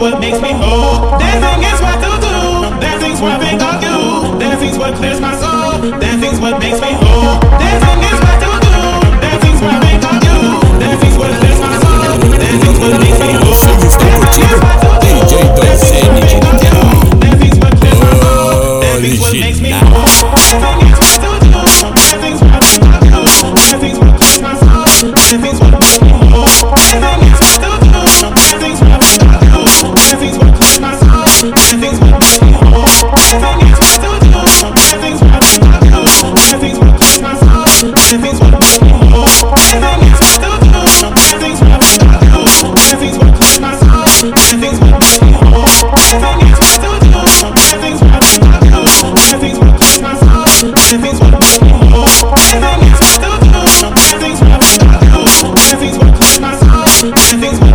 what makes me whole. Dancing is what to do. Dancing's what think of you. Dancing's what clears my soul. Dancing's what makes me whole. Dancing is what to do. Dancing's what think of you. Dancing's what clears my soul. Dancing's what makes me whole. Dancing is what to do. Dancing's what think of you. Dancing's what clears my soul. Dancing's what makes me whole. Dancing is what to do. Dancing's what think of you. Dancing's what clears my soul. Dancing's what makes me whole. Dancing is Things